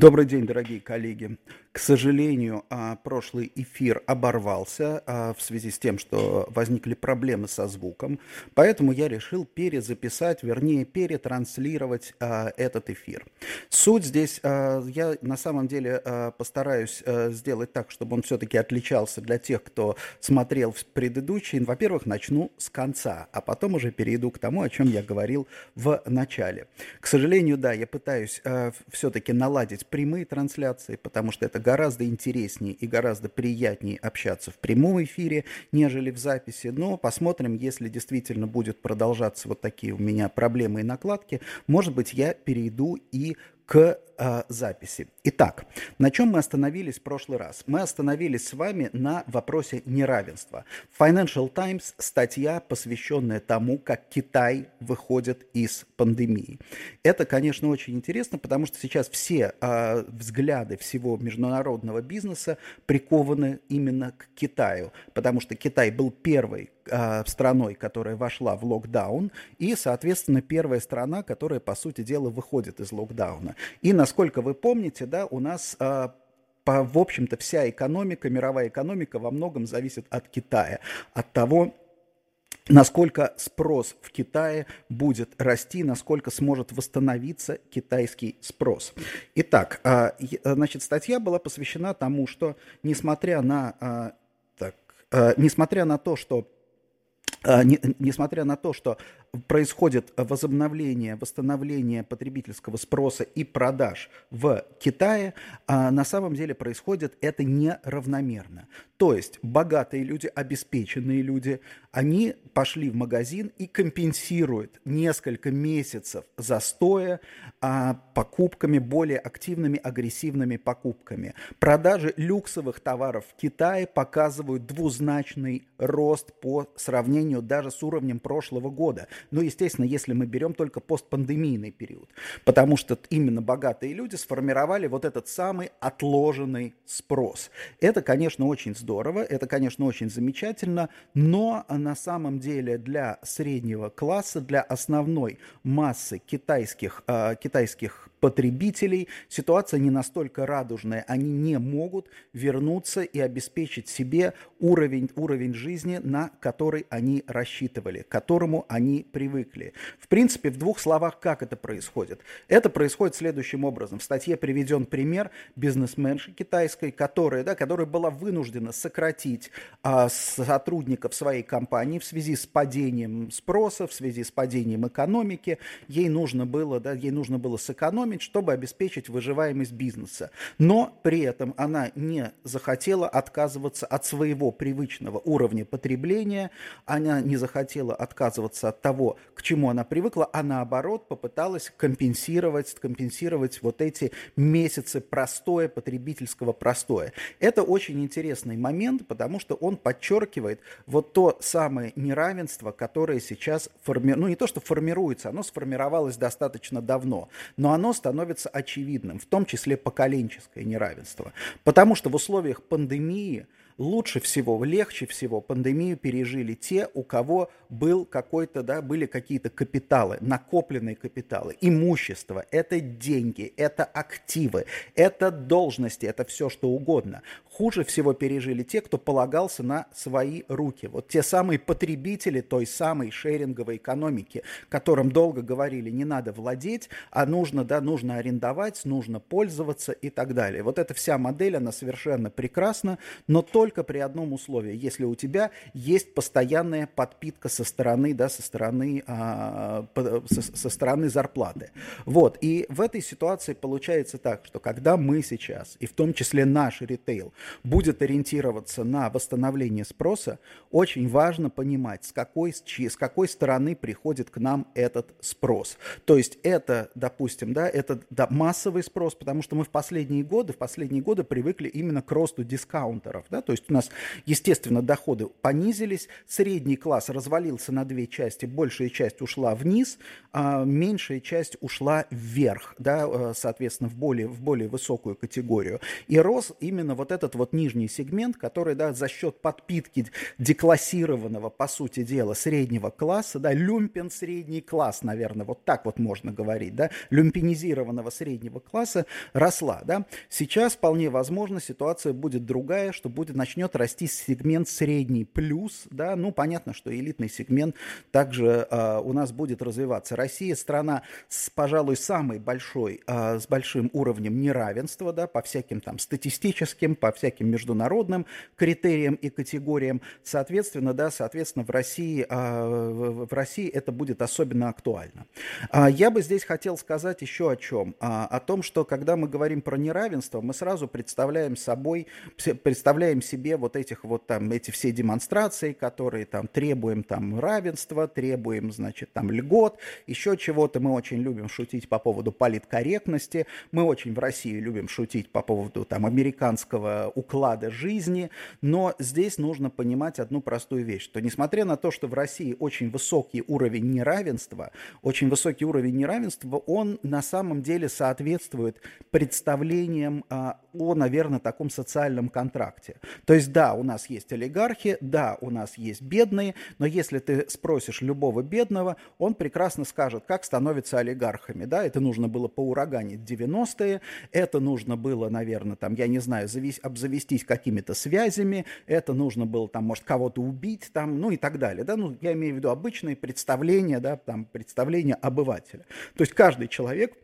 Добрый день, дорогие коллеги. К сожалению, а, прошлый эфир оборвался а, в связи с тем, что возникли проблемы со звуком, поэтому я решил перезаписать, вернее, перетранслировать а, этот эфир. Суть здесь, я на самом деле постараюсь сделать так, чтобы он все-таки отличался для тех, кто смотрел предыдущий. Во-первых, начну с конца, а потом уже перейду к тому, о чем я говорил в начале. К сожалению, да, я пытаюсь все-таки наладить прямые трансляции, потому что это гораздо интереснее и гораздо приятнее общаться в прямом эфире, нежели в записи. Но посмотрим, если действительно будет продолжаться вот такие у меня проблемы и накладки, может быть, я перейду и к э, записи. Итак, на чем мы остановились в прошлый раз? Мы остановились с вами на вопросе неравенства. Financial Times статья, посвященная тому, как Китай выходит из пандемии. Это, конечно, очень интересно, потому что сейчас все э, взгляды всего международного бизнеса прикованы именно к Китаю, потому что Китай был первый э, страной, которая вошла в локдаун, и, соответственно, первая страна, которая, по сути дела, выходит из локдауна. И, насколько вы помните, да, у нас э, по, в общем-то, вся экономика, мировая экономика во многом зависит от Китая, от того, насколько спрос в Китае будет расти, насколько сможет восстановиться китайский спрос. Итак, значит, статья была посвящена тому, что несмотря на, так, несмотря на то, что несмотря на то, что происходит возобновление, восстановление потребительского спроса и продаж в Китае, а на самом деле происходит это неравномерно. То есть богатые люди, обеспеченные люди, они пошли в магазин и компенсируют несколько месяцев застоя а, покупками, более активными, агрессивными покупками. Продажи люксовых товаров в Китае показывают двузначный рост по сравнению даже с уровнем прошлого года. Ну, естественно, если мы берем только постпандемийный период, потому что именно богатые люди сформировали вот этот самый отложенный спрос. Это, конечно, очень здорово, это, конечно, очень замечательно, но на самом деле для среднего класса, для основной массы китайских, э, китайских потребителей ситуация не настолько радужная. Они не могут вернуться и обеспечить себе уровень, уровень жизни, на который они рассчитывали, к которому они привыкли. В принципе, в двух словах, как это происходит? Это происходит следующим образом. В статье приведен пример бизнесменши китайской, которая, да, которая была вынуждена сократить а, сотрудников своей компании в связи с падением спроса, в связи с падением экономики. Ей нужно было, да, ей нужно было сэкономить экономить, чтобы обеспечить выживаемость бизнеса. Но при этом она не захотела отказываться от своего привычного уровня потребления, она не захотела отказываться от того, к чему она привыкла, а наоборот попыталась компенсировать, компенсировать вот эти месяцы простоя, потребительского простоя. Это очень интересный момент, потому что он подчеркивает вот то самое неравенство, которое сейчас формируется, ну не то, что формируется, оно сформировалось достаточно давно, но оно становится очевидным, в том числе поколенческое неравенство. Потому что в условиях пандемии лучше всего, легче всего пандемию пережили те, у кого был какой-то, да, были какие-то капиталы, накопленные капиталы, имущество, это деньги, это активы, это должности, это все что угодно. Хуже всего пережили те, кто полагался на свои руки. Вот те самые потребители той самой шеринговой экономики, которым долго говорили, не надо владеть, а нужно, да, нужно арендовать, нужно пользоваться и так далее. Вот эта вся модель, она совершенно прекрасна, но только при одном условии, если у тебя есть постоянная подпитка со стороны, да, со стороны, а, со, со стороны зарплаты. Вот, и в этой ситуации получается так, что когда мы сейчас, и в том числе наш ритейл, будет ориентироваться на восстановление спроса, очень важно понимать, с какой, с какой стороны приходит к нам этот спрос. То есть это, допустим, да, это да, массовый спрос, потому что мы в последние годы, в последние годы привыкли именно к росту дискаунтеров, да, то есть есть у нас, естественно, доходы понизились, средний класс развалился на две части, большая часть ушла вниз, а меньшая часть ушла вверх, да, э, соответственно, в более, в более высокую категорию. И рос именно вот этот вот нижний сегмент, который, да, за счет подпитки деклассированного, по сути дела, среднего класса, да, люмпен средний класс, наверное, вот так вот можно говорить, да, люмпенизированного среднего класса росла, да. Сейчас вполне возможно ситуация будет другая, что будет, начнет расти сегмент средний плюс, да, ну, понятно, что элитный сегмент также э, у нас будет развиваться. Россия страна с, пожалуй, самой большой, э, с большим уровнем неравенства, да, по всяким там статистическим, по всяким международным критериям и категориям. Соответственно, да, соответственно, в России, э, в России это будет особенно актуально. Э, я бы здесь хотел сказать еще о чем. Э, о том, что когда мы говорим про неравенство, мы сразу представляем собой, представляем себе вот этих вот там, эти все демонстрации, которые там требуем там равенства, требуем, значит, там льгот, еще чего-то. Мы очень любим шутить по поводу политкорректности, мы очень в России любим шутить по поводу там американского уклада жизни, но здесь нужно понимать одну простую вещь, что несмотря на то, что в России очень высокий уровень неравенства, очень высокий уровень неравенства, он на самом деле соответствует представлениям а, о, наверное, таком социальном контракте. То есть, да, у нас есть олигархи, да, у нас есть бедные, но если ты спросишь любого бедного, он прекрасно скажет, как становятся олигархами. Да, это нужно было поураганить 90-е, это нужно было, наверное, там, я не знаю, завис, обзавестись какими-то связями, это нужно было, там, может, кого-то убить, там, ну и так далее. Да? Ну, я имею в виду обычные представления, да, там, представления обывателя. То есть каждый человек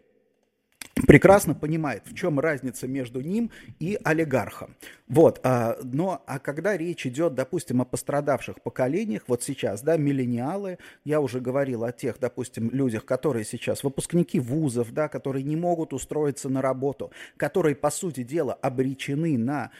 прекрасно понимает, в чем разница между ним и олигархом. Вот, а, но а когда речь идет, допустим, о пострадавших поколениях, вот сейчас, да, миллениалы, я уже говорил о тех, допустим, людях, которые сейчас выпускники вузов, да, которые не могут устроиться на работу, которые, по сути дела, обречены на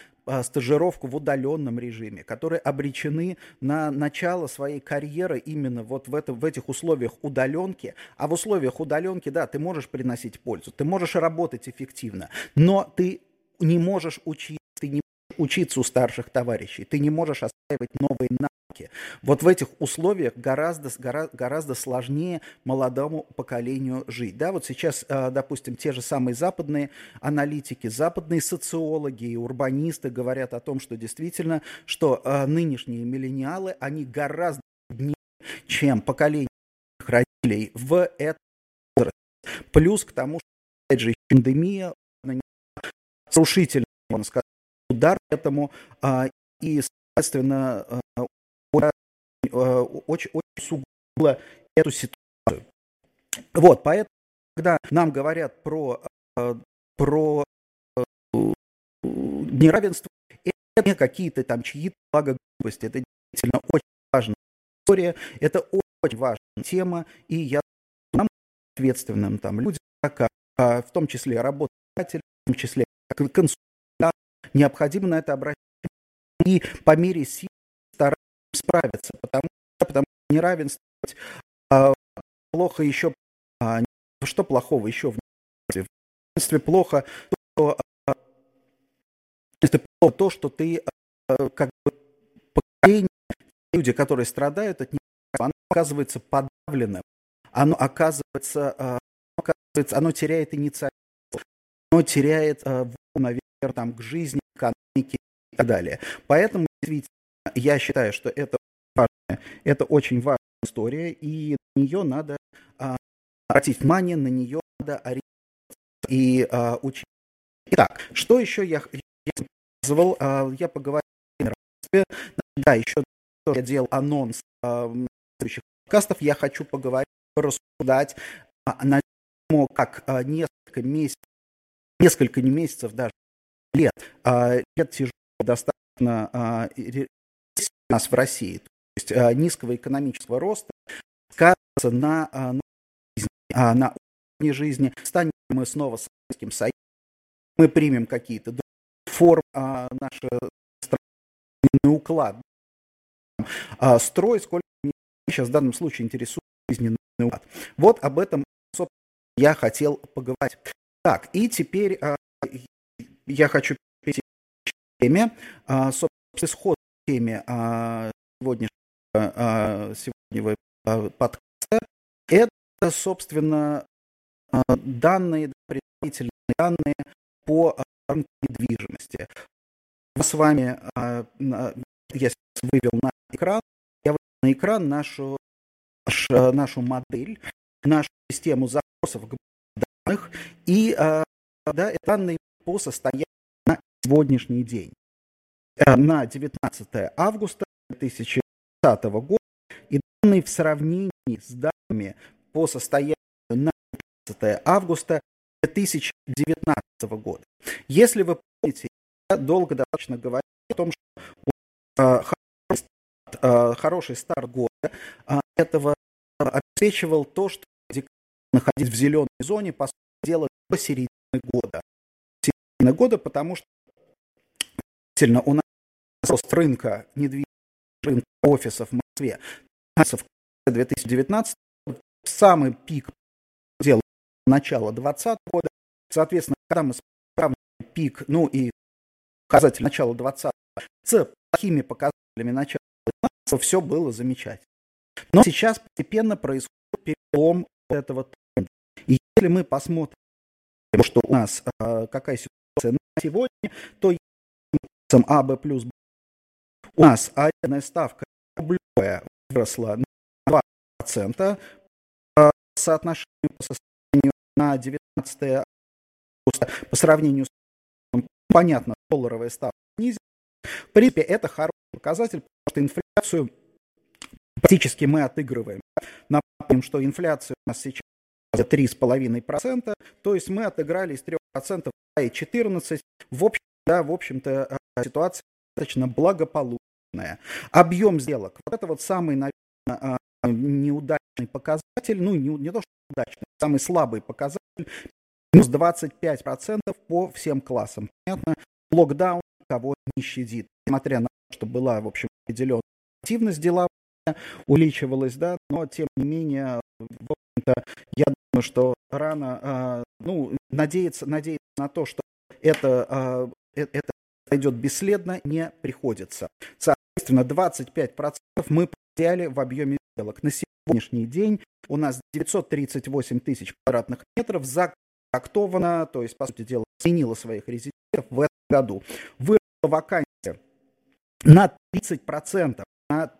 стажировку в удаленном режиме, которые обречены на начало своей карьеры именно вот в, это, в этих условиях удаленки. А в условиях удаленки, да, ты можешь приносить пользу, ты можешь работать эффективно, но ты не можешь учиться, ты не можешь учиться у старших товарищей, ты не можешь осваивать новые навыки рамки. Вот в этих условиях гораздо, гораздо, гораздо сложнее молодому поколению жить. Да, вот сейчас, а, допустим, те же самые западные аналитики, западные социологи и урбанисты говорят о том, что действительно, что а, нынешние миллениалы, они гораздо беднее, чем поколение родителей в этом возрасте. Плюс к тому, что, опять же, пандемия разрушительный, можно сказать, удар этому, а, и, соответственно, очень, очень сугубо эту ситуацию. Вот, поэтому, когда нам говорят про, э, про э, неравенство, это не какие-то там чьи-то благоглупости, это действительно очень важная история, это очень важная тема, и я нам ответственным там людям, как, а, в том числе работодателям, в том числе консультантам, необходимо на это обращать и по мере сил справиться, потому, потому что неравенство а, плохо еще, а, что плохого еще в неравенстве? В неравенстве плохо то, а, плохо то что ты а, как бы поколение, люди, которые страдают от неравенства, оно оказывается подавленным, оно оказывается, а, оказывается оно теряет инициативу, оно теряет а, наверное, там, к жизни, к экономике и так далее. Поэтому, действительно, я считаю, что это важная, это очень важная история, и на нее надо а, обратить внимание, на нее надо ориентироваться и а, учить. Итак, что еще я, я показывал? А, я поговорил Да, еще я делал анонс а, следующих подкастов. Я хочу поговорить, рассуждать а, на тему, как а, несколько месяцев, несколько не месяцев даже, лет, а, лет тяжело достаточно а, у нас в России, то есть а, низкого экономического роста, сказывается на, а, на, а, на уровне жизни. Станем мы снова Советским Союзом, мы примем какие-то формы, а, страновой уклад, строй, сколько меня сейчас в данном случае интересует жизненный уклад. Вот об этом, собственно, я хотел поговорить. Так, и теперь я хочу перейти к теме, а, собственно, исход теме а, сегодняшнего, а, сегодняшнего подкаста, это, собственно, данные, предварительные данные по рынку недвижимости. С вами я вывел на экран, я вывел на экран нашу, нашу модель, нашу систему запросов данных и да, данные по состоянию на сегодняшний день. Э, на 19 августа 2020 года и данные в сравнении с данными по состоянию на 15 августа 2019 года. Если вы помните, я долго достаточно говорил о том, что э, хороший, старт, э, хороший старт года э, этого обеспечивал то, что находить в зеленой зоне, по сути дела, до середины года. Середины года, потому что действительно у нас рост рынка недвижимости, рынка офисов в Москве в 2019 самый пик дел начала 2020 года. Соответственно, когда мы сравниваем пик, ну и показатель начала 20 с плохими показателями начала 19 все было замечательно. Но сейчас постепенно происходит перелом этого тренда. И если мы посмотрим, что у нас э, какая ситуация на сегодня, то А, Б плюс у нас арендная ставка рублевая выросла на 2% по соотношению по состоянию на 19 августа по сравнению с понятно, долларовая ставка снизилась. В принципе, это хороший показатель, потому что инфляцию практически мы отыгрываем. Напомним, что инфляция у нас сейчас 3,5%, то есть мы отыграли из 3% и 14%. В общем, да, в общем-то, э, ситуация достаточно благополучная. Объем сделок. Вот это вот самый, наверное, а, неудачный показатель, ну, не, не то, что удачный, самый слабый показатель, минус 25% по всем классам. Понятно, локдаун кого не щадит, несмотря на то, что была, в общем, определенная активность деловая, увеличивалась, да, но, тем не менее, в общем-то, я думаю, что рано, а, ну, надеяться, надеяться на то, что это, э, это пройдет бесследно, не приходится. Соответственно, 25% мы потеряли в объеме сделок. На сегодняшний день у нас 938 тысяч квадратных метров законтрактовано, то есть, по сути дела, сменила своих резидентов в этом году. Выросла вакансия на 30%, на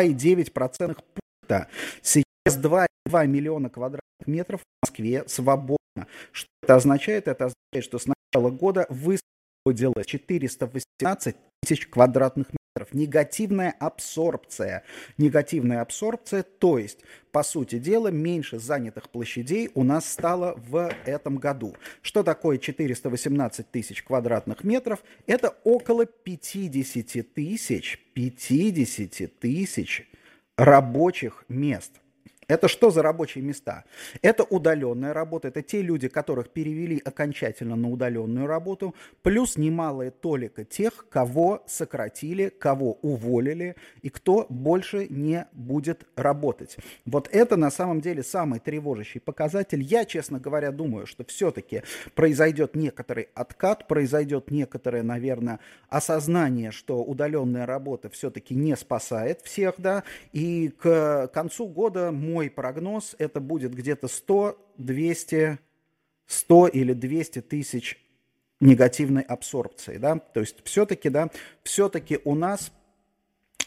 2,9% пункта. Сейчас 2,2 миллиона квадратных метров в Москве свободно. Что это означает? Это означает, что с начала года вы делать 418 тысяч квадратных метров. Негативная абсорбция. Негативная абсорбция, то есть, по сути дела, меньше занятых площадей у нас стало в этом году. Что такое 418 тысяч квадратных метров? Это около 50 тысяч, 50 тысяч рабочих мест. Это что за рабочие места? Это удаленная работа, это те люди, которых перевели окончательно на удаленную работу, плюс немалая толика тех, кого сократили, кого уволили и кто больше не будет работать. Вот это на самом деле самый тревожащий показатель. Я, честно говоря, думаю, что все-таки произойдет некоторый откат, произойдет некоторое, наверное, осознание, что удаленная работа все-таки не спасает всех, да, и к концу года мой мой прогноз, это будет где-то 100, 200, 100 или 200 тысяч негативной абсорбции, да, то есть все-таки, да, все-таки у нас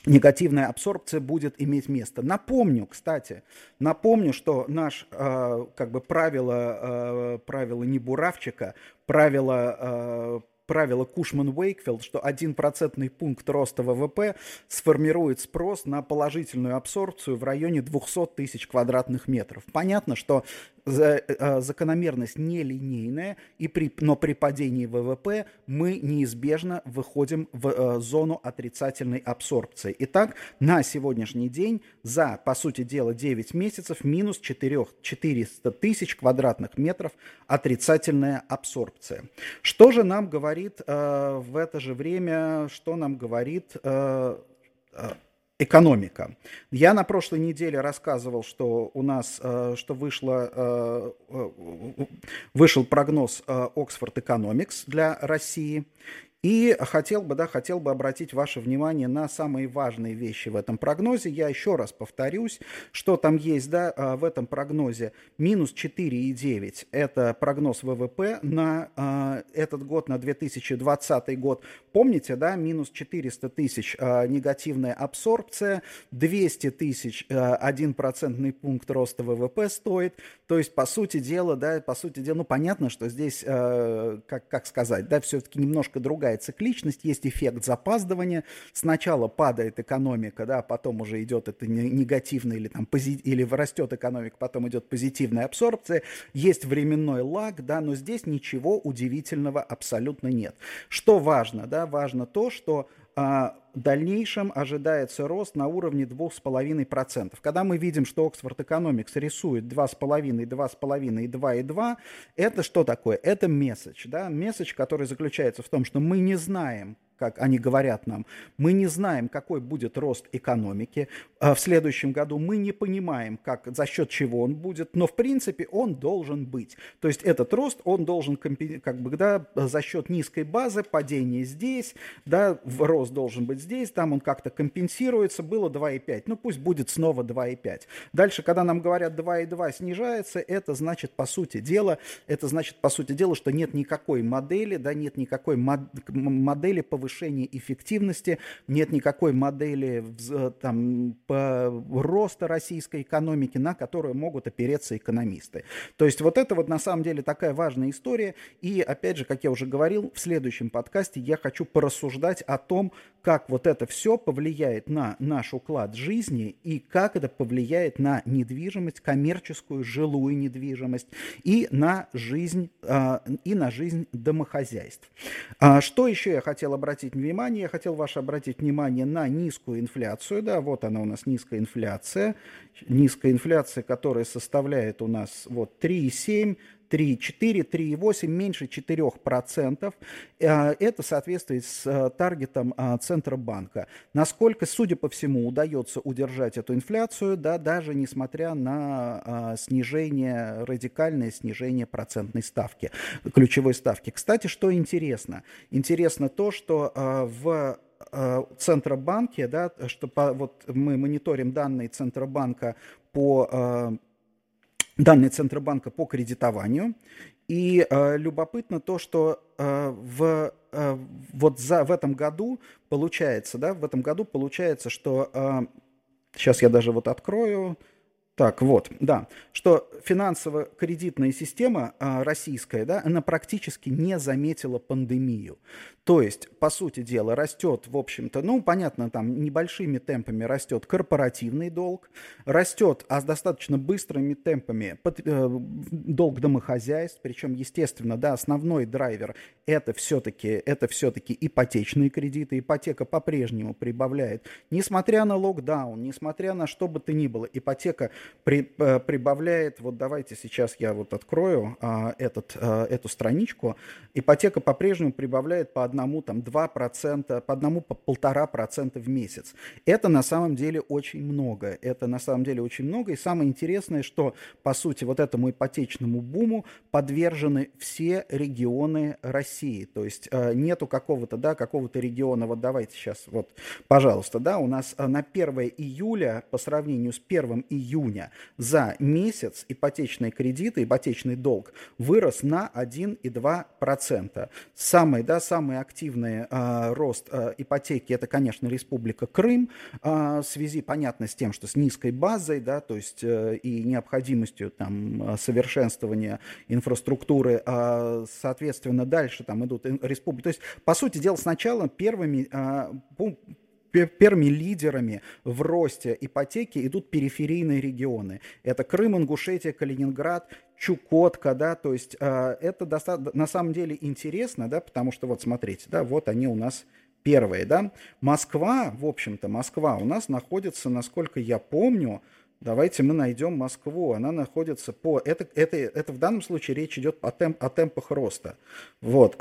негативная абсорбция будет иметь место. Напомню, кстати, напомню, что наш, э, как бы, правило, э, правило не буравчика, правило э, правило Кушман-Уэйкфилд, что один процентный пункт роста ВВП сформирует спрос на положительную абсорбцию в районе 200 тысяч квадратных метров. Понятно, что закономерность нелинейная, и при, но при падении ВВП мы неизбежно выходим в э, зону отрицательной абсорбции. Итак, на сегодняшний день за, по сути дела, 9 месяцев минус 4, 400 тысяч квадратных метров отрицательная абсорбция. Что же нам говорит э, в это же время, что нам говорит э, э экономика. Я на прошлой неделе рассказывал, что у нас, э, что вышло, э, э, вышел прогноз Oxford Economics для России. И хотел бы, да, хотел бы обратить ваше внимание на самые важные вещи в этом прогнозе. Я еще раз повторюсь, что там есть, да, а, в этом прогнозе минус 4,9. Это прогноз ВВП на э, этот год, на 2020 год. Помните, да, минус 400 тысяч э, негативная абсорбция, 200 тысяч э, 1 процентный пункт роста ВВП стоит. То есть, по сути дела, да, по сути дела, ну, понятно, что здесь, э, как, как сказать, да, все-таки немножко другая возникает цикличность, есть эффект запаздывания. Сначала падает экономика, да, потом уже идет это негативная или, там, пози... или растет экономика, потом идет позитивная абсорбция. Есть временной лаг, да, но здесь ничего удивительного абсолютно нет. Что важно? Да? Важно то, что а, в дальнейшем ожидается рост на уровне 2,5%. Когда мы видим, что Oxford Economics рисует 2,5, 2,5 и 2,2, это что такое? Это месседж. Да? Месседж, который заключается в том, что мы не знаем, как они говорят нам, мы не знаем, какой будет рост экономики а в следующем году, мы не понимаем, как, за счет чего он будет, но в принципе он должен быть. То есть этот рост, он должен как бы, да, за счет низкой базы, падения здесь, да, рост должен быть здесь, там он как-то компенсируется, было 2,5, ну пусть будет снова 2,5. Дальше, когда нам говорят 2,2 снижается, это значит, по сути дела, это значит, по сути дела, что нет никакой модели, да, нет никакой модели повышения повышения эффективности, нет никакой модели э, там, роста российской экономики, на которую могут опереться экономисты. То есть вот это вот на самом деле такая важная история. И опять же, как я уже говорил, в следующем подкасте я хочу порассуждать о том, как вот это все повлияет на наш уклад жизни и как это повлияет на недвижимость, коммерческую, жилую недвижимость и на жизнь, э, и на жизнь домохозяйств. А что еще я хотел обратить внимание, я хотел ваше обратить внимание на низкую инфляцию. Да, вот она у нас низкая инфляция. Низкая инфляция, которая составляет у нас вот 3,7, 3,4, 3,8, меньше 4%. Э, это соответствует с э, таргетом э, Центробанка. Насколько, судя по всему, удается удержать эту инфляцию, да, даже несмотря на снижение, радикальное снижение процентной ставки, ключевой ставки. Кстати, что интересно? Интересно то, что в Центробанке, да, что по, вот мы мониторим данные Центробанка по данные Центробанка по кредитованию. И э, любопытно то, что э, в, э, вот за, в этом году получается, да, в этом году получается, что э, сейчас я даже вот открою, так, вот, да, что финансово-кредитная система а, российская, да, она практически не заметила пандемию. То есть, по сути дела, растет, в общем-то, ну, понятно, там небольшими темпами растет корпоративный долг, растет, а с достаточно быстрыми темпами под, э, долг домохозяйств, причем, естественно, да, основной драйвер это все-таки это все-таки ипотечные кредиты, ипотека по-прежнему прибавляет, несмотря на локдаун, несмотря на что бы то ни было, ипотека при, э, прибавляет, вот давайте сейчас я вот открою а, этот, а, эту страничку, ипотека по-прежнему прибавляет по одному, там, 2%, по одному, по полтора процента в месяц. Это на самом деле очень много, это на самом деле очень много, и самое интересное, что, по сути, вот этому ипотечному буму подвержены все регионы России, то есть э, нету какого-то, да, какого-то региона, вот давайте сейчас, вот, пожалуйста, да, у нас на 1 июля по сравнению с 1 июня июня за месяц ипотечные кредиты, ипотечный долг вырос на 1,2%. Самый, да, самый активный э, рост э, ипотеки это, конечно, Республика Крым э, в связи, понятно, с тем, что с низкой базой, да, то есть э, и необходимостью там совершенствования инфраструктуры, э, соответственно, дальше там идут республики. То есть, по сути дела, сначала первыми э, первыми лидерами в росте ипотеки идут периферийные регионы. Это Крым, Ингушетия, Калининград, Чукотка, да, то есть э, это достаточно, на самом деле интересно, да, потому что вот смотрите, да, вот они у нас первые, да. Москва, в общем-то, Москва у нас находится, насколько я помню, Давайте мы найдем Москву. Она находится по... Это, это, это в данном случае речь идет о, темп, о темпах роста. Вот.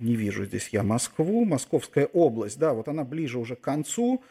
Не вижу здесь я Москву, Московская область, да, вот она ближе уже к концу,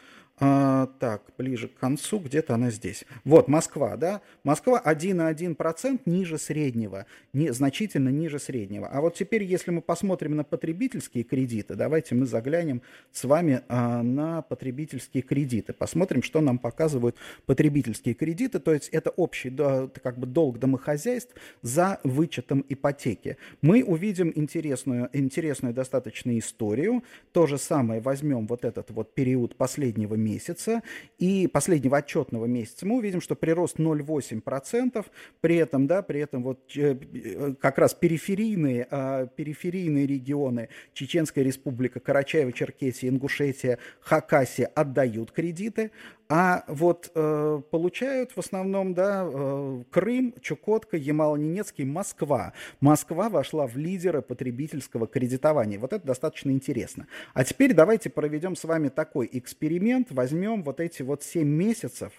А, так, ближе к концу, где-то она здесь. Вот, Москва, да? Москва 1,1% ниже среднего, не, значительно ниже среднего. А вот теперь, если мы посмотрим на потребительские кредиты, давайте мы заглянем с вами а, на потребительские кредиты. Посмотрим, что нам показывают потребительские кредиты. То есть это общий да, как бы долг домохозяйств за вычетом ипотеки. Мы увидим интересную, интересную достаточно историю. То же самое возьмем вот этот вот период последнего месяца месяца. И последнего отчетного месяца мы увидим, что прирост 0,8%, при этом, да, при этом вот э, как раз периферийные, а, периферийные регионы Чеченская республика, Карачаево-Черкесия, Ингушетия, Хакасия отдают кредиты, а вот э, получают в основном да, э, Крым, Чукотка, Ямало-Ненецкий, Москва. Москва вошла в лидеры потребительского кредитования. Вот это достаточно интересно. А теперь давайте проведем с вами такой эксперимент. Возьмем вот эти вот 7 месяцев,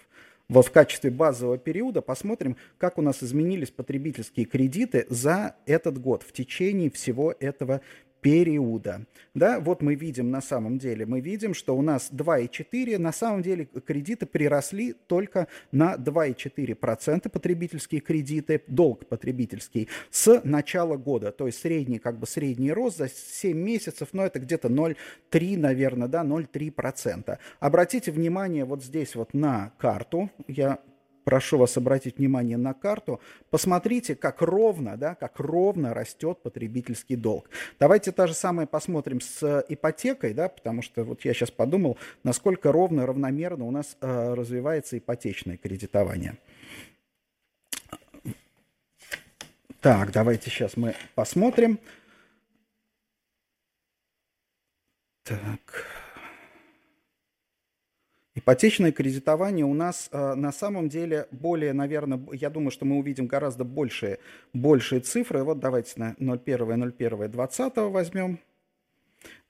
вот в качестве базового периода посмотрим, как у нас изменились потребительские кредиты за этот год в течение всего этого периода. Да, вот мы видим на самом деле, мы видим, что у нас 2,4, на самом деле кредиты приросли только на 2,4% потребительские кредиты, долг потребительский с начала года, то есть средний, как бы средний рост за 7 месяцев, но это где-то 0,3, наверное, да, 0,3%. Обратите внимание вот здесь вот на карту, я прошу вас обратить внимание на карту, посмотрите, как ровно, да, как ровно растет потребительский долг. Давайте то же самое посмотрим с ипотекой, да, потому что вот я сейчас подумал, насколько ровно, равномерно у нас э, развивается ипотечное кредитование. Так, давайте сейчас мы посмотрим. Так. Ипотечное кредитование у нас э, на самом деле более, наверное, я думаю, что мы увидим гораздо большие, большие цифры. Вот давайте на 01.01.20 возьмем.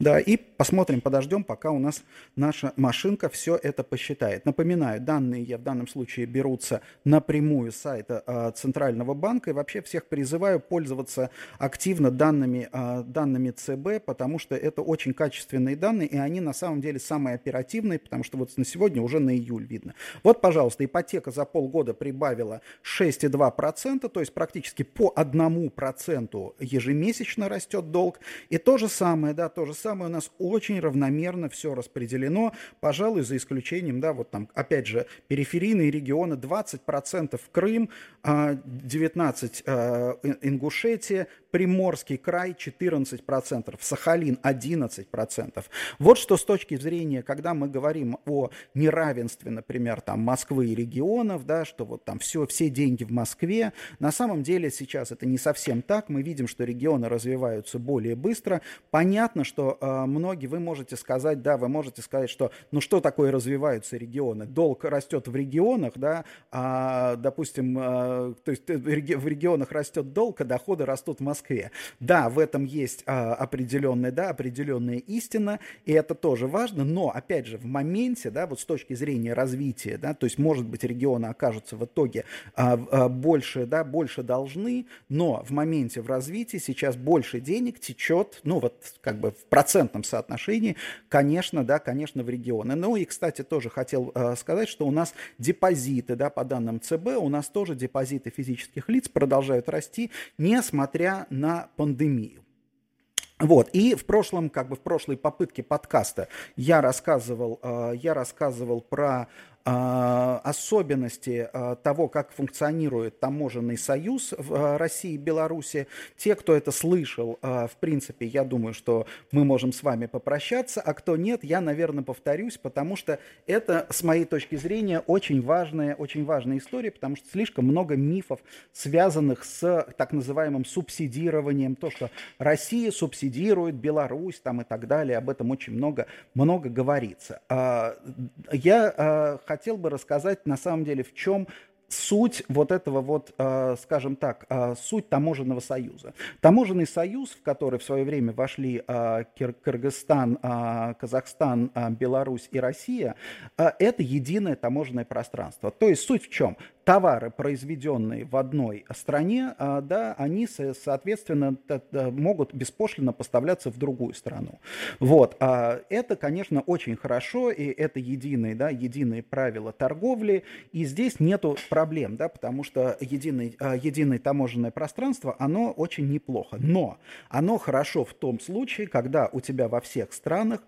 Да, и посмотрим, подождем, пока у нас наша машинка все это посчитает. Напоминаю, данные я в данном случае берутся напрямую с сайта э, Центрального банка. И вообще всех призываю пользоваться активно данными, э, данными ЦБ, потому что это очень качественные данные, и они на самом деле самые оперативные, потому что вот на сегодня уже на июль видно. Вот, пожалуйста, ипотека за полгода прибавила 6,2%, то есть практически по 1% ежемесячно растет долг. И то же самое, да, то же самое у нас очень равномерно все распределено, пожалуй, за исключением, да, вот там, опять же, периферийные регионы, 20% Крым, 19% а, а, Ингушетия, Приморский край 14%, Сахалин 11%. Вот что с точки зрения, когда мы говорим о неравенстве, например, там Москвы и регионов, да, что вот там все, все деньги в Москве, на самом деле сейчас это не совсем так. Мы видим, что регионы развиваются более быстро. Понятно, что э, многие, вы можете сказать, да, вы можете сказать, что ну что такое развиваются регионы? Долг растет в регионах, да, а, допустим, э, то есть в регионах растет долг, а доходы растут в Москве. Да, в этом есть а, определенная, да, определенная истина, и это тоже важно, но, опять же, в моменте, да, вот с точки зрения развития, да, то есть, может быть, регионы окажутся в итоге а, а, больше, да, больше должны, но в моменте в развитии сейчас больше денег течет, ну, вот, как бы в процентном соотношении, конечно, да, конечно, в регионы. Ну, и, кстати, тоже хотел а, сказать, что у нас депозиты, да, по данным ЦБ, у нас тоже депозиты физических лиц продолжают расти, несмотря на пандемию. Вот, и в прошлом, как бы в прошлой попытке подкаста я рассказывал, э, я рассказывал про особенности а, того, как функционирует таможенный союз в а, России и Беларуси. Те, кто это слышал, в принципе, я думаю, что мы можем с вами попрощаться, а кто нет, я, наверное, повторюсь, потому что это, с моей точки зрения, очень важная, очень важная история, потому что слишком много мифов, связанных с так называемым субсидированием, то, что Россия субсидирует Беларусь там и так далее, об этом очень много, много говорится. Я хотел бы рассказать на самом деле, в чем суть вот этого вот, э, скажем так, э, суть таможенного союза. Таможенный союз, в который в свое время вошли э, Кыргызстан, Казахстан, Беларусь и Россия, это единое таможенное пространство. То есть суть в чем? товары, произведенные в одной стране, да, они, соответственно, могут беспошлино поставляться в другую страну. Вот. Это, конечно, очень хорошо, и это единые, да, единые правила торговли, и здесь нету проблем, да, потому что единый, а, единое таможенное пространство, оно очень неплохо. Но оно хорошо в том случае, когда у тебя во всех странах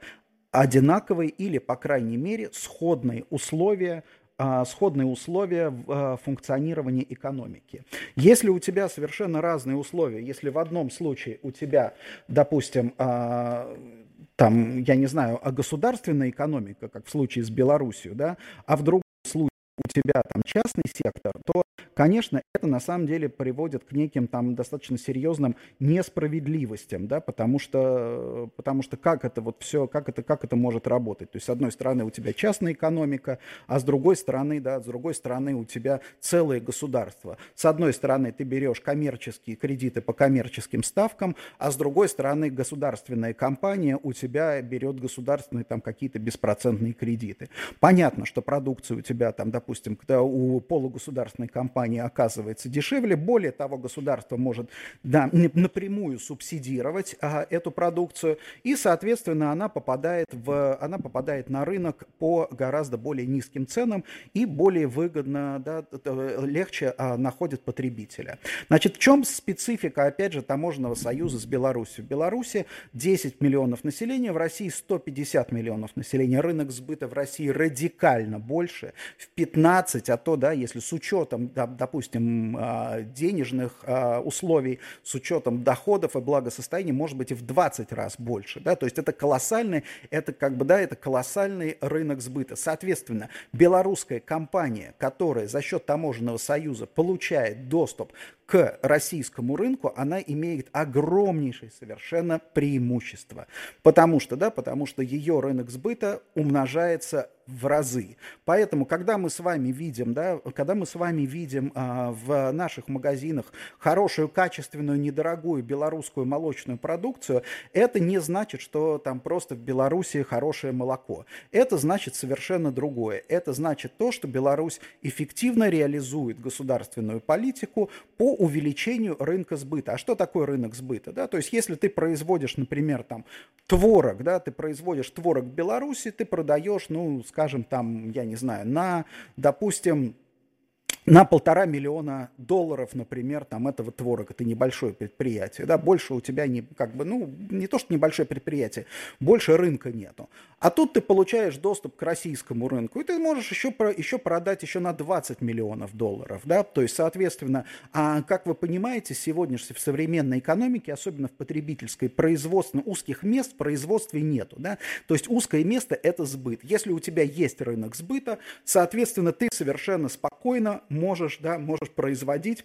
одинаковые или, по крайней мере, сходные условия а, сходные условия а, функционировании экономики. Если у тебя совершенно разные условия, если в одном случае у тебя, допустим, там, я не знаю, государственная экономика, как в случае с Белоруссией, да, а в другом случае у тебя там частный сектор, то конечно, это на самом деле приводит к неким там достаточно серьезным несправедливостям, да, потому что, потому что как это вот все, как это, как это может работать? То есть, с одной стороны, у тебя частная экономика, а с другой стороны, да, с другой стороны, у тебя целое государство. С одной стороны, ты берешь коммерческие кредиты по коммерческим ставкам, а с другой стороны, государственная компания у тебя берет государственные там какие-то беспроцентные кредиты. Понятно, что продукция у тебя там, допустим, когда у полугосударственной компании оказывается дешевле. Более того, государство может да, напрямую субсидировать а, эту продукцию, и, соответственно, она попадает, в, она попадает на рынок по гораздо более низким ценам и более выгодно, да, легче а, находит потребителя. Значит, в чем специфика, опять же, таможенного союза с Беларусью? В Беларуси 10 миллионов населения, в России 150 миллионов населения. Рынок сбыта в России радикально больше, в 15, а то, да, если с учетом допустим, а, денежных а, условий с учетом доходов и благосостояния может быть и в 20 раз больше. Да? То есть это колоссальный, это как бы, да, это колоссальный рынок сбыта. Соответственно, белорусская компания, которая за счет таможенного союза получает доступ к российскому рынку, она имеет огромнейшее совершенно преимущество. Потому что, да, потому что ее рынок сбыта умножается в разы. Поэтому, когда мы с вами видим, да, когда мы с вами видим а, в наших магазинах хорошую, качественную, недорогую белорусскую молочную продукцию, это не значит, что там просто в Беларуси хорошее молоко. Это значит совершенно другое. Это значит то, что Беларусь эффективно реализует государственную политику по увеличению рынка сбыта. А что такое рынок сбыта? Да? То есть, если ты производишь, например, там, творог, да, ты производишь творог в Беларуси, ты продаешь, ну, скажем, там, я не знаю, на, допустим, на полтора миллиона долларов, например, там этого творога, это небольшое предприятие, да, больше у тебя не, как бы, ну, не то, что небольшое предприятие, больше рынка нету. А тут ты получаешь доступ к российскому рынку, и ты можешь еще, про, еще продать еще на 20 миллионов долларов, да, то есть, соответственно, а, как вы понимаете, сегодня в современной экономике, особенно в потребительской, производстве, узких мест в производстве нету, да, то есть узкое место – это сбыт. Если у тебя есть рынок сбыта, соответственно, ты совершенно спокойно можешь, да, можешь производить.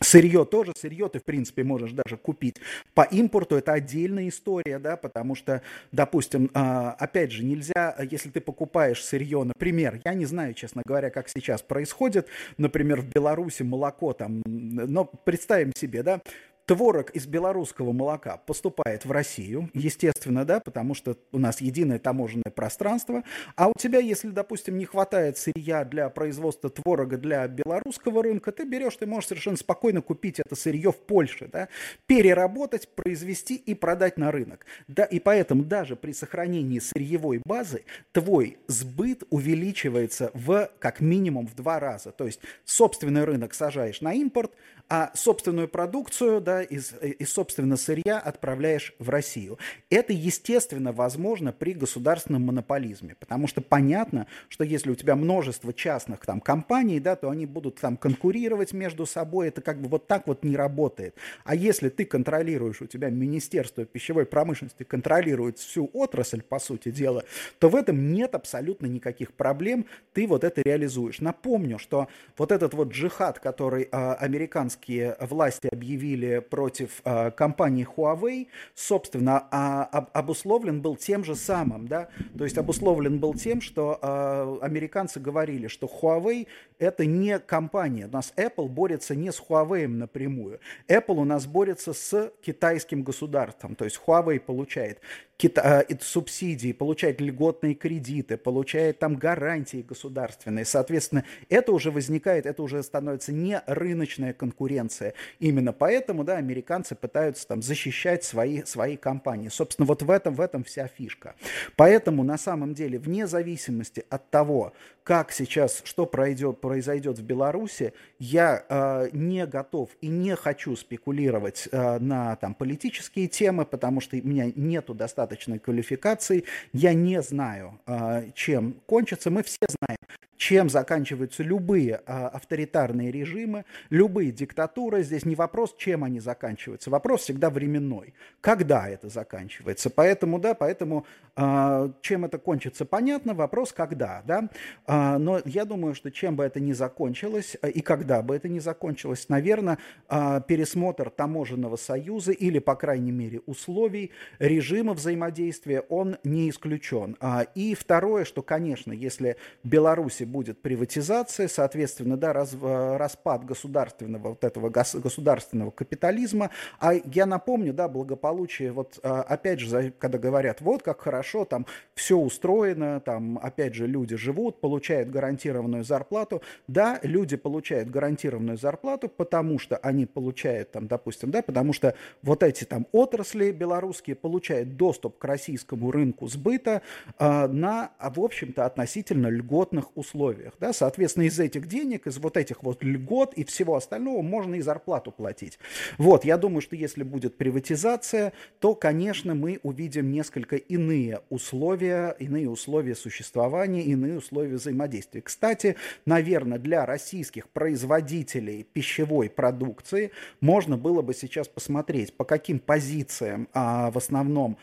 Сырье тоже, сырье ты, в принципе, можешь даже купить. По импорту, это отдельная история, да, потому что, допустим, а, опять же, нельзя, если ты покупаешь сырье, например, я не знаю, честно говоря, как сейчас происходит, например, в Беларуси молоко там, но представим себе, да, Творог из белорусского молока поступает в Россию, естественно, да, потому что у нас единое таможенное пространство. А у тебя, если, допустим, не хватает сырья для производства творога для белорусского рынка, ты берешь, ты можешь совершенно спокойно купить это сырье в Польше, да, переработать, произвести и продать на рынок. Да, и поэтому даже при сохранении сырьевой базы твой сбыт увеличивается в как минимум в два раза. То есть собственный рынок сажаешь на импорт, а собственную продукцию да, из, из собственного сырья отправляешь в Россию. Это, естественно, возможно при государственном монополизме, потому что понятно, что если у тебя множество частных там, компаний, да, то они будут там конкурировать между собой, это как бы вот так вот не работает. А если ты контролируешь, у тебя Министерство пищевой промышленности контролирует всю отрасль, по сути дела, то в этом нет абсолютно никаких проблем, ты вот это реализуешь. Напомню, что вот этот вот джихад, который э, американские власти объявили против э, компании Huawei, собственно, а, об, обусловлен был тем же самым, да, то есть обусловлен был тем, что э, американцы говорили, что Huawei это не компания. У нас Apple борется не с Huawei напрямую. Apple у нас борется с китайским государством. То есть Huawei получает кита- э, субсидии, получает льготные кредиты, получает там гарантии государственные. Соответственно, это уже возникает, это уже становится не рыночная конкуренция. Именно поэтому, да, американцы пытаются там защищать свои, свои компании. Собственно, вот в этом, в этом вся фишка. Поэтому, на самом деле, вне зависимости от того, как сейчас, что пройдет, произойдет в Беларуси, я э, не готов и не хочу спекулировать э, на там, политические темы, потому что у меня нету достаточной квалификации. Я не знаю, э, чем кончится. Мы все знаем, чем заканчиваются любые а, авторитарные режимы, любые диктатуры. Здесь не вопрос, чем они заканчиваются, вопрос всегда временной. Когда это заканчивается? Поэтому, да, поэтому а, чем это кончится, понятно, вопрос когда, да. А, но я думаю, что чем бы это ни закончилось а, и когда бы это ни закончилось, наверное, а, пересмотр таможенного союза или, по крайней мере, условий режима взаимодействия, он не исключен. А, и второе, что, конечно, если Беларусь будет приватизация, соответственно, да, раз, распад государственного, вот этого государственного капитализма. А я напомню, да, благополучие, вот а, опять же, когда говорят, вот как хорошо, там все устроено, там опять же люди живут, получают гарантированную зарплату. Да, люди получают гарантированную зарплату, потому что они получают там, допустим, да, потому что вот эти там отрасли белорусские получают доступ к российскому рынку сбыта э, на, в общем-то, относительно льготных условиях условиях. Да? Соответственно, из этих денег, из вот этих вот льгот и всего остального можно и зарплату платить. Вот, я думаю, что если будет приватизация, то, конечно, мы увидим несколько иные условия, иные условия существования, иные условия взаимодействия. Кстати, наверное, для российских производителей пищевой продукции можно было бы сейчас посмотреть, по каким позициям а, в основном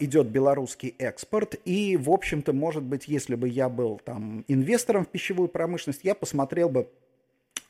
идет белорусский экспорт. И, в общем-то, может быть, если бы я был там инвестором в пищевую промышленность, я посмотрел бы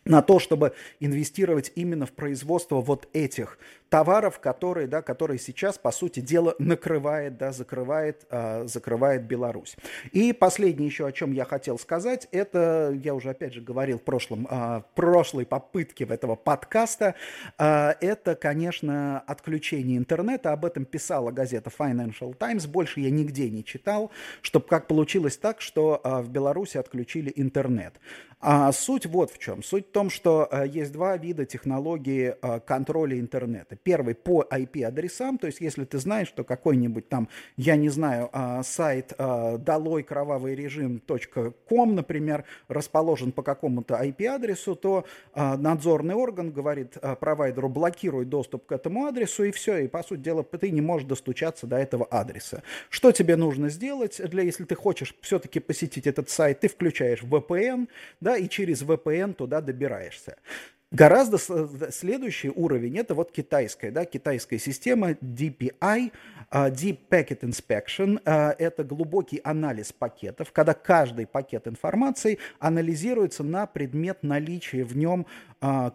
на то, чтобы инвестировать именно в производство вот этих товаров, которые, да, которые сейчас, по сути дела, накрывает, да, закрывает, э, закрывает Беларусь. И последнее еще, о чем я хотел сказать, это, я уже опять же говорил в прошлом, э, прошлой попытке этого подкаста, э, это, конечно, отключение интернета, об этом писала газета Financial Times, больше я нигде не читал, чтобы как получилось так, что э, в Беларуси отключили интернет. А суть вот в чем. Суть в том, что э, есть два вида технологии э, контроля интернета. Первый по IP-адресам, то есть если ты знаешь, что какой-нибудь там, я не знаю, э, сайт долой кровавый режим.ком, например, расположен по какому-то IP-адресу, то надзорный орган говорит провайдеру блокируй доступ к этому адресу, и все, и по сути дела ты не можешь достучаться до этого адреса. Что тебе нужно сделать, для, если ты хочешь все-таки посетить этот сайт, ты включаешь VPN, да, и через VPN туда добираешься. Гораздо следующий уровень это вот китайская, да, китайская система DPI, а, Deep Packet Inspection. А, это глубокий анализ пакетов, когда каждый пакет информации анализируется на предмет наличия в нем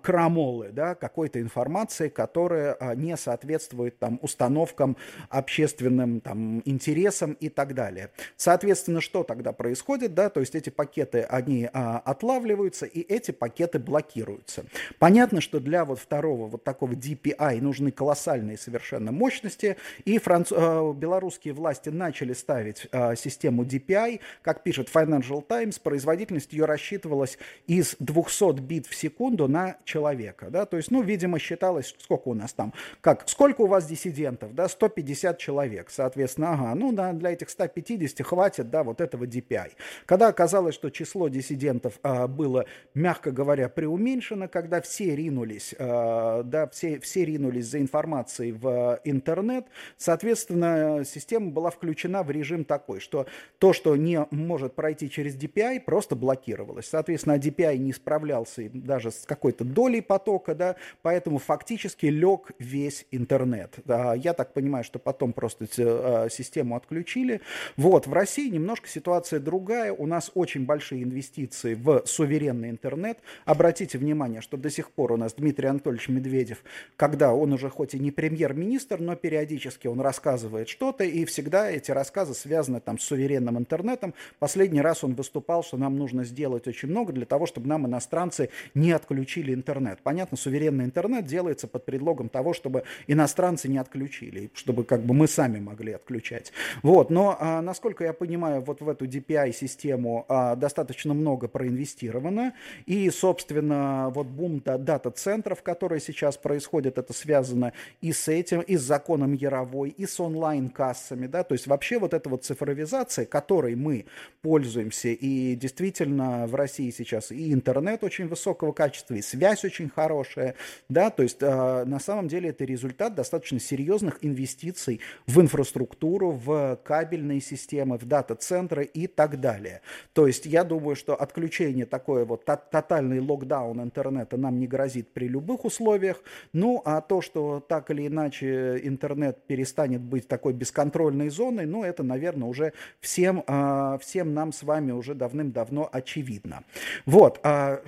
крамолы, да, какой-то информации, которая не соответствует там установкам, общественным там интересам и так далее. Соответственно, что тогда происходит, да, то есть эти пакеты, они отлавливаются и эти пакеты блокируются. Понятно, что для вот второго вот такого DPI нужны колоссальные совершенно мощности, и франц... Э, белорусские власти начали ставить э, систему DPI, как пишет Financial Times, производительность ее рассчитывалась из 200 бит в секунду на человека, да, то есть, ну, видимо, считалось, сколько у нас там, как, сколько у вас диссидентов, да, 150 человек, соответственно, ага, ну, да, для этих 150 хватит, да, вот этого DPI. Когда оказалось, что число диссидентов а, было, мягко говоря, преуменьшено, когда все ринулись, э, да, все, все ринулись за информацией в интернет, соответственно, система была включена в режим такой, что то, что не может пройти через DPI, просто блокировалось. Соответственно, DPI не справлялся даже с какой-то долей потока, да, поэтому фактически лег весь интернет. Я так понимаю, что потом просто э, систему отключили. Вот, в России немножко ситуация другая. У нас очень большие инвестиции в суверенный интернет. Обратите внимание, что до сих пор у нас Дмитрий Анатольевич Медведев, когда он уже хоть и не премьер-министр, но периодически он рассказывает что-то, и всегда эти рассказы связаны там с суверенным интернетом. Последний раз он выступал, что нам нужно сделать очень много для того, чтобы нам иностранцы не отключили интернет. Понятно, суверенный интернет делается под предлогом того, чтобы иностранцы не отключили, чтобы как бы мы сами могли отключать. Вот, но а, насколько я понимаю, вот в эту DPI-систему а, достаточно много проинвестировано, и, собственно, вот бум дата-центров, которые сейчас происходят, это связано и с этим, и с законом Яровой, и с онлайн-кассами, да, то есть вообще вот эта вот цифровизация, которой мы пользуемся, и действительно в России сейчас и интернет очень высокого качества, и связь очень хорошая, да, то есть э, на самом деле это результат достаточно серьезных инвестиций в инфраструктуру, в кабельные системы, в дата-центры и так далее. То есть я думаю, что отключение такое вот тотальный локдаун интернета нам не грозит при любых условиях, ну а то, что так или иначе интернет перестанет быть такой бесконтрольной зоной, ну это, наверное, уже всем, э, всем нам с вами уже давным-давно очевидно. Вот, э,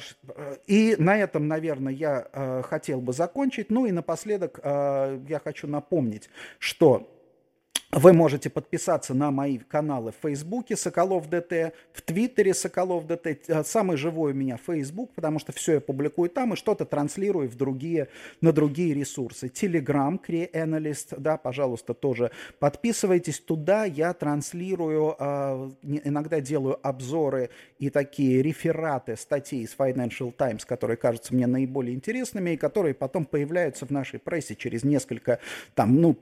и на этом, наверное, я э, хотел бы закончить. Ну и напоследок э, я хочу напомнить, что вы можете подписаться на мои каналы в Фейсбуке Соколов ДТ, в Твиттере Соколов ДТ. Э, самый живой у меня Фейсбук, потому что все я публикую там и что-то транслирую в другие, на другие ресурсы. Телеграм, Крей Analyst, да, пожалуйста, тоже подписывайтесь туда. Я транслирую, э, иногда делаю обзоры и такие рефераты статей из Financial Times, которые кажутся мне наиболее интересными и которые потом появляются в нашей прессе через несколько там, ну,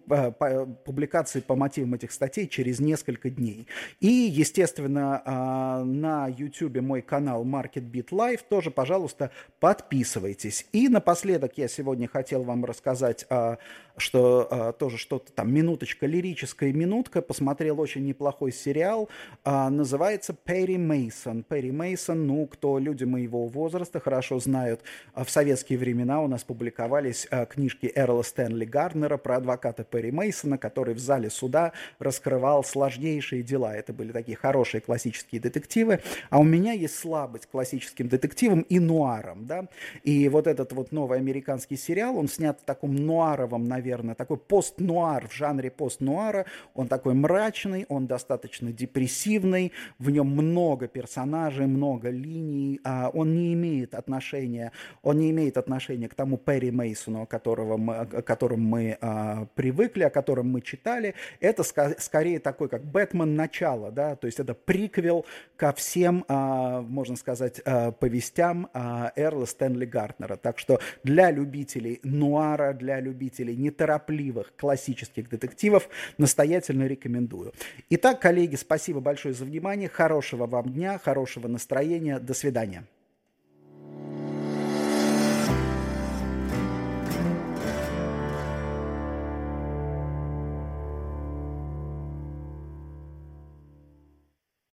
публикаций по мотивам этих статей через несколько дней. И, естественно, а, на YouTube мой канал MarketBeat Live тоже, пожалуйста, подписывайтесь. И напоследок я сегодня хотел вам рассказать а, что а, тоже что-то там, минуточка, лирическая минутка, посмотрел очень неплохой сериал, а, называется Перри Мейсон. Перри Мейсон, ну, кто люди моего возраста хорошо знают, а, в советские времена у нас публиковались а, книжки Эрла Стэнли Гарднера про адвоката Перри Мейсона, который в зале суда раскрывал сложнейшие дела. Это были такие хорошие классические детективы. А у меня есть слабость к классическим детективам и нуарам, да. И вот этот вот новый американский сериал, он снят в таком нуаровом, наверное, наверное, такой пост-нуар в жанре пост-нуара. Он такой мрачный, он достаточно депрессивный, в нем много персонажей, много линий. А он не имеет отношения, он не имеет отношения к тому Перри Мейсону, которого мы, к которому мы а, привыкли, о котором мы читали. Это ска- скорее такой, как Бэтмен начало, да, то есть это приквел ко всем, а, можно сказать, а, повестям а, Эрла Стэнли Гартнера. Так что для любителей нуара, для любителей не неторопливых классических детективов настоятельно рекомендую. Итак, коллеги, спасибо большое за внимание, хорошего вам дня, хорошего настроения, до свидания.